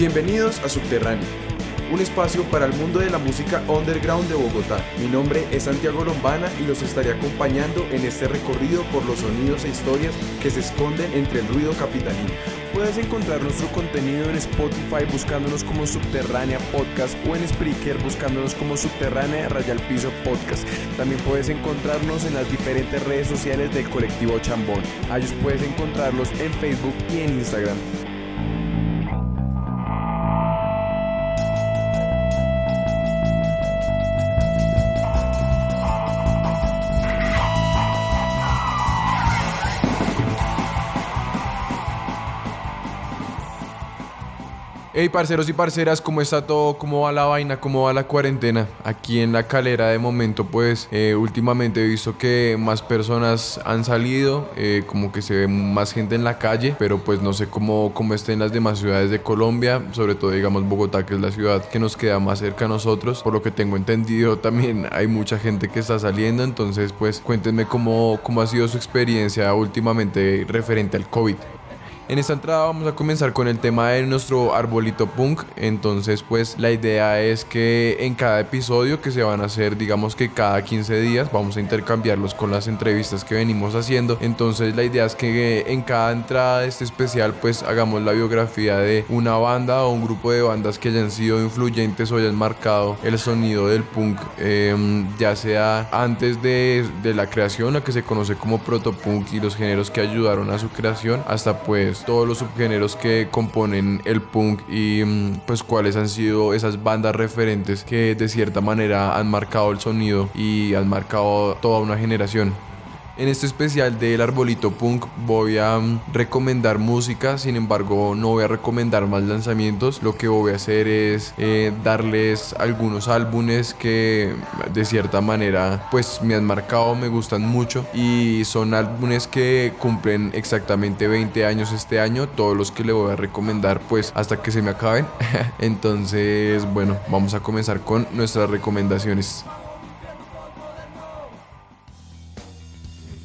Bienvenidos a Subterráneo, un espacio para el mundo de la música underground de Bogotá. Mi nombre es Santiago Lombana y los estaré acompañando en este recorrido por los sonidos e historias que se esconden entre el ruido capitalino. Puedes encontrar nuestro contenido en Spotify buscándonos como Subterránea Podcast o en Spreaker buscándonos como Subterránea Rayal Piso Podcast. También puedes encontrarnos en las diferentes redes sociales del colectivo Chambón. A puedes encontrarlos en Facebook y en Instagram. Hey parceros y parceras, ¿cómo está todo? ¿Cómo va la vaina? ¿Cómo va la cuarentena? Aquí en la calera de momento pues eh, últimamente he visto que más personas han salido, eh, como que se ve más gente en la calle, pero pues no sé cómo, cómo estén las demás ciudades de Colombia, sobre todo digamos Bogotá que es la ciudad que nos queda más cerca a nosotros, por lo que tengo entendido también hay mucha gente que está saliendo, entonces pues cuéntenme cómo, cómo ha sido su experiencia últimamente referente al COVID. En esta entrada vamos a comenzar con el tema de nuestro arbolito punk. Entonces, pues la idea es que en cada episodio que se van a hacer, digamos que cada 15 días, vamos a intercambiarlos con las entrevistas que venimos haciendo. Entonces, la idea es que en cada entrada de este especial, pues hagamos la biografía de una banda o un grupo de bandas que hayan sido influyentes o hayan marcado el sonido del punk, em, ya sea antes de, la creación, a que se conoce como protopunk y los géneros que ayudaron a su creación, hasta pues todos los subgéneros que componen el punk y mm, pues cuáles han sido esas bandas referentes que de cierta manera han marcado el sonido y han marcado toda una generación. En este especial del Arbolito Punk voy a mm, recomendar música, sin embargo no voy a recomendar más lanzamientos. Lo que voy a hacer es eh, darles algunos álbumes que de cierta manera pues me han marcado, me gustan mucho y son álbumes que cumplen exactamente 20 años este año, todos los que le voy a recomendar pues hasta que se me acaben. Entonces bueno, vamos a comenzar con nuestras recomendaciones.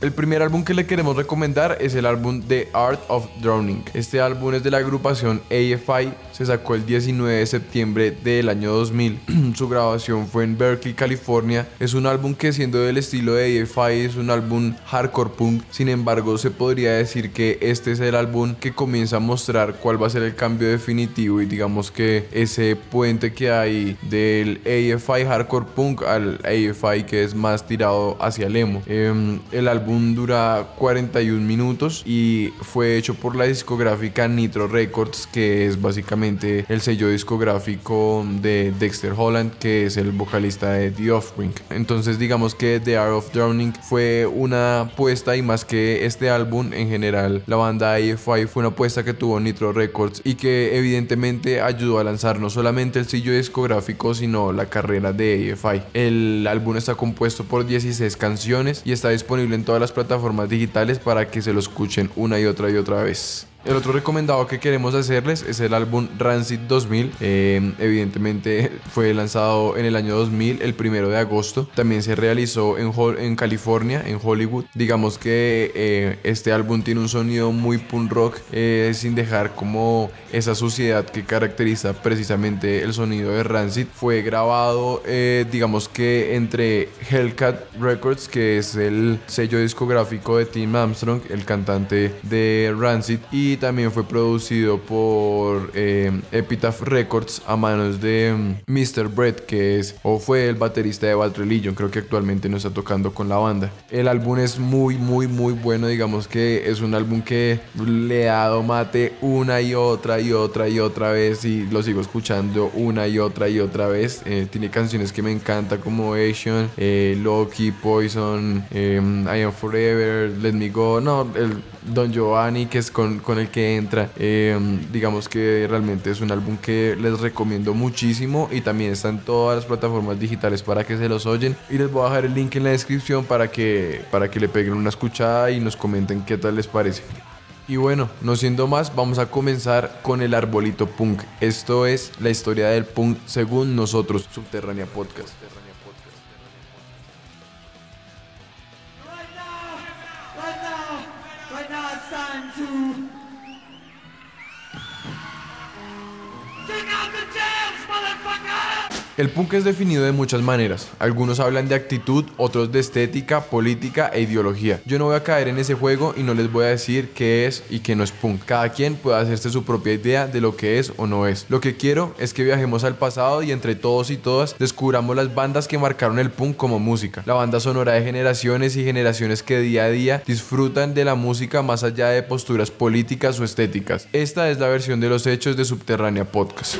El primer álbum que le queremos recomendar es el álbum The Art of Drowning. Este álbum es de la agrupación AFI, se sacó el 19 de septiembre del año 2000. Su grabación fue en Berkeley, California. Es un álbum que siendo del estilo de AFI es un álbum hardcore punk. Sin embargo, se podría decir que este es el álbum que comienza a mostrar cuál va a ser el cambio definitivo y digamos que ese puente que hay del AFI hardcore punk al AFI que es más tirado hacia el emo. Em, el álbum dura 41 minutos y fue hecho por la discográfica Nitro Records, que es básicamente el sello discográfico de Dexter Holland, que es el vocalista de The Offspring. Entonces digamos que The Art of Drowning fue una apuesta y más que este álbum en general, la banda AFI fue una apuesta que tuvo Nitro Records y que evidentemente ayudó a lanzar no solamente el sello discográfico, sino la carrera de AFI. El álbum está compuesto por 16 canciones y está disponible en todas las plataformas digitales para que se lo escuchen una y otra y otra vez. El otro recomendado que queremos hacerles es el álbum Rancid 2000. Eh, evidentemente fue lanzado en el año 2000, el primero de agosto. También se realizó en, en California, en Hollywood. Digamos que eh, este álbum tiene un sonido muy punk rock, eh, sin dejar como esa suciedad que caracteriza precisamente el sonido de Rancid. Fue grabado, digamos que entre Hellcat Records, que es el sello discográfico de Tim Armstrong, el cantante de Rancid, y también fue producido por eh, Epitaph Records a manos de Mr. Mm, Brett, que es o fue el baterista de Bad Religion, creo que actualmente no está tocando con la banda. El álbum es muy, muy, muy bueno, digamos que es un álbum que le ha dado mate una y otra y otra y otra vez y lo sigo escuchando una y otra y otra vez. Eh, tiene canciones que me encantan como Asian, eh, Loki, Poison, I Am Forever, Let Me Go, no, el Don Giovanni, que es con, con el que entra. Em, digamos que realmente es un álbum que les recomiendo muchísimo y también está en todas las plataformas digitales para que se los oyen. Y les voy a dejar el link en la descripción para que, para que le peguen una escuchada y nos comenten qué tal les parece. Y bueno, no siendo más, vamos a comenzar con el arbolito punk. Esto es la historia del punk según nosotros, Subterránea Podcast. could stand to. Take out the jams, motherfucker! El punk es definido de muchas maneras. Algunos hablan de actitud, otros de estética, política e ideología. Yo no voy a caer en ese juego y no les voy a decir qué es y qué no es punk. Cada quien puede hacerse su propia idea de lo que es o no es. Lo que quiero es que viajemos al pasado y entre todos y todas descubramos las bandas que marcaron el punk como música. La banda sonora de generaciones y generaciones que día a día disfrutan de la música más allá de posturas políticas o estéticas. Esta es la versión de los hechos de Subterránea Podcast.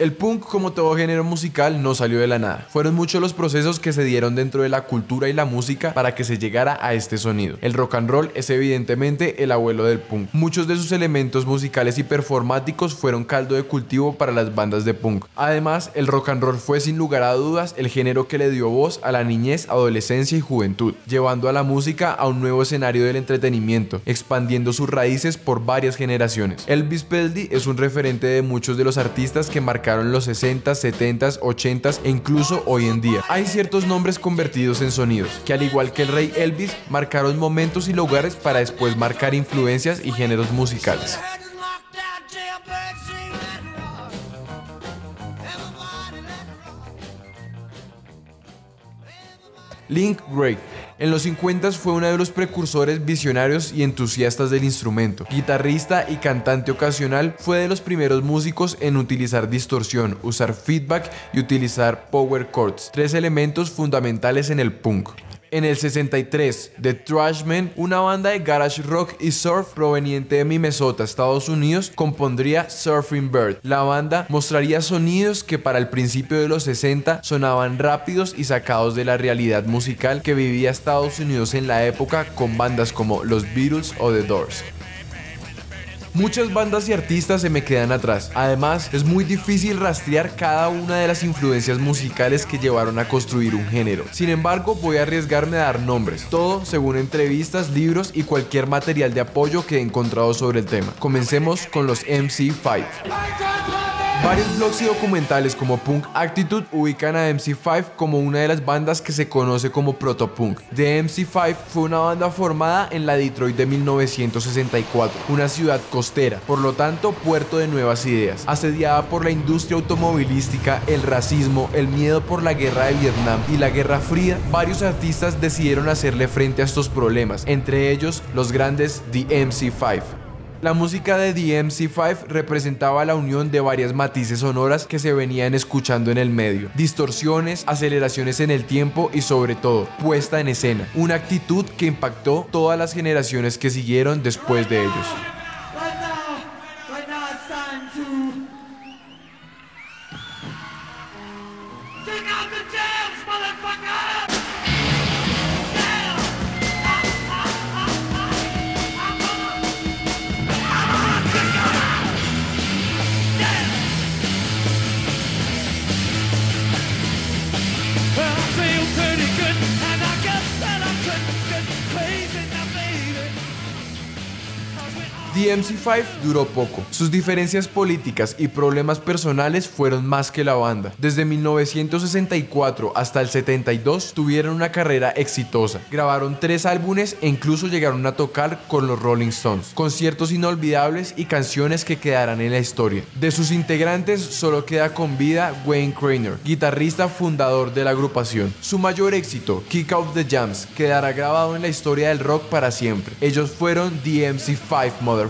El punk, como todo género musical, no salió de la nada. Fueron muchos los procesos que se dieron dentro de la cultura y la música para que se llegara a este sonido. El rock and roll es evidentemente el abuelo del punk. Muchos de sus elementos musicales y performáticos fueron caldo de cultivo para las bandas de punk. Además, el rock and roll fue sin lugar a dudas el género que le dio voz a la niñez, adolescencia y juventud, llevando a la música a un nuevo escenario del entretenimiento, expandiendo sus raíces por varias generaciones. Elvis Presley es un referente de muchos de los artistas que marcaron los 60, 70, 80 e incluso hoy en día. Hay ciertos nombres convertidos en sonidos, que al igual que el rey Elvis, marcaron momentos y lugares para después marcar influencias y géneros musicales. Link Gray en los 50 fue uno de los precursores visionarios y entusiastas del instrumento. Guitarrista y cantante ocasional, fue de los primeros músicos en utilizar distorsión, usar feedback y utilizar power chords, tres elementos fundamentales en el punk. En el 63, The Trashmen, una banda de garage rock y surf proveniente de Minnesota, Estados Unidos, compondría Surfing Bird. La banda mostraría sonidos que para el principio de los 60 sonaban rápidos y sacados de la realidad musical que vivía Estados Unidos en la época con bandas como los Beatles o The Doors. Muchas bandas y artistas se me quedan atrás. Además, es muy difícil rastrear cada una de las influencias musicales que llevaron a construir un género. Sin embargo, voy a arriesgarme a dar nombres, todo según entrevistas, libros y cualquier material de apoyo que he encontrado sobre el tema. Comencemos con los MC5. Varios blogs y documentales como Punk Attitude ubican a MC5 como una de las bandas que se conoce como protopunk. The MC5 fue una banda formada en la Detroit de 1964, una ciudad costera, por lo tanto puerto de nuevas ideas. Asediada por la industria automovilística, el racismo, el miedo por la guerra de Vietnam y la Guerra Fría, varios artistas decidieron hacerle frente a estos problemas, entre ellos los grandes The MC5. La música de DMC5 representaba la unión de varias matices sonoras que se venían escuchando en el medio, distorsiones, aceleraciones en el tiempo y sobre todo puesta en escena, una actitud que impactó todas las generaciones que siguieron después de ellos. DMC5 duró poco. Sus diferencias políticas y problemas personales fueron más que la banda. Desde 1964 hasta el 72 tuvieron una carrera exitosa. Grabaron tres álbumes e incluso llegaron a tocar con los Rolling Stones. Conciertos inolvidables y canciones que quedarán en la historia. De sus integrantes solo queda con vida Wayne Craner, guitarrista fundador de la agrupación. Su mayor éxito, Kick Out the Jams, quedará grabado en la historia del rock para siempre. Ellos fueron DMC5 Mother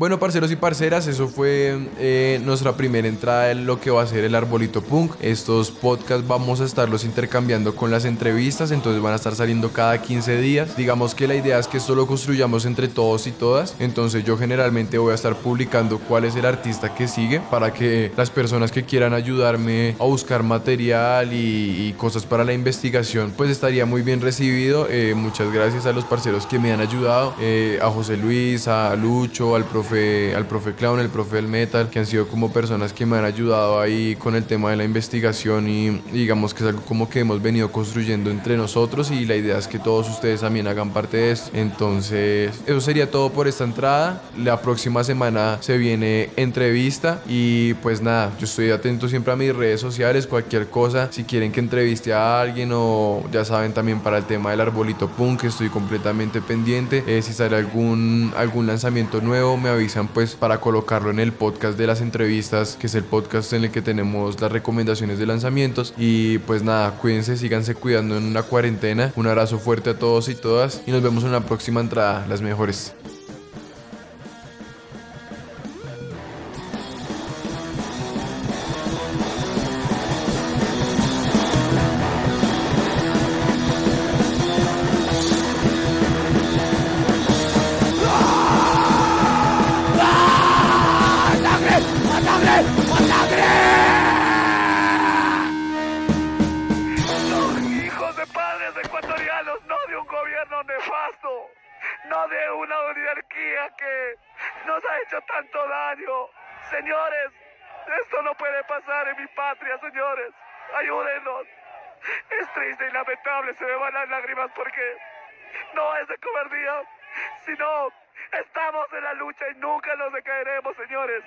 Bueno, parceros y parceras, eso fue eh, nuestra primera entrada en lo que va a ser el Arbolito Punk. Estos podcasts vamos a estarlos intercambiando con las entrevistas, entonces van a estar saliendo cada 15 días. Digamos que la idea es que esto lo construyamos entre todos y todas, entonces yo generalmente voy a estar publicando cuál es el artista que sigue para que las personas que quieran ayudarme a buscar material y, cosas para la investigación, pues estaría muy bien recibido. Eh, muchas gracias a los parceros que me han ayudado, eh, a José Luis, a Lucho, al profe profe, al profe Clown, el profe del Metal, que han sido como personas que me han ayudado ahí con el tema de la investigación y digamos que es algo como que hemos venido construyendo entre nosotros y la idea es que todos ustedes también hagan parte de esto. Entonces, eso sería todo por esta entrada. La próxima semana se viene entrevista y pues nada, yo estoy atento siempre a mis redes sociales, cualquier cosa, si quieren que entreviste a alguien o ya saben también para el tema del arbolito punk, estoy completamente pendiente. Eh, si sale algún, algún lanzamiento nuevo, me avisan pues para colocarlo en el podcast de las entrevistas, que es el podcast en el que tenemos las recomendaciones de lanzamientos. Y pues nada, cuídense, síganse cuidando en una cuarentena. Un abrazo fuerte a todos y todas y nos vemos en la próxima entrada, las mejores. Pasar en mi patria, señores. Ayúdenos. Es triste y lamentable, se me van las lágrimas porque no es de cobardía, sino estamos en la lucha y nunca nos decaeremos, señores.